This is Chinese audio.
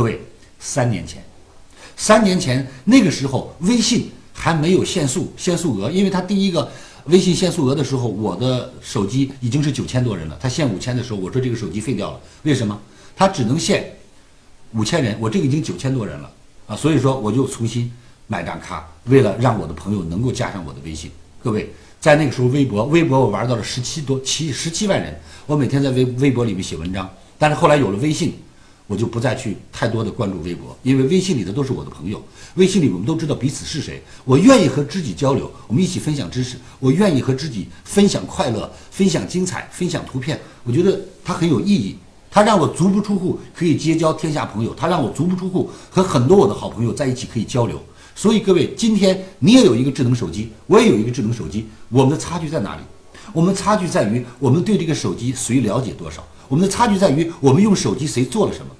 各位，三年前，三年前那个时候，微信还没有限速限速额，因为它第一个微信限速额的时候，我的手机已经是九千多人了，它限五千的时候，我说这个手机废掉了，为什么？它只能限五千人，我这个已经九千多人了啊，所以说我就重新买张卡，为了让我的朋友能够加上我的微信。各位，在那个时候，微博，微博我玩到了十七多七十七万人，我每天在微微博里面写文章，但是后来有了微信。我就不再去太多的关注微博，因为微信里的都是我的朋友，微信里我们都知道彼此是谁。我愿意和知己交流，我们一起分享知识。我愿意和知己分享快乐，分享精彩，分享图片。我觉得它很有意义，它让我足不出户可以结交天下朋友，它让我足不出户和很多我的好朋友在一起可以交流。所以各位，今天你也有一个智能手机，我也有一个智能手机，我们的差距在哪里？我们差距在于我们对这个手机谁了解多少？我们的差距在于我们用手机谁做了什么？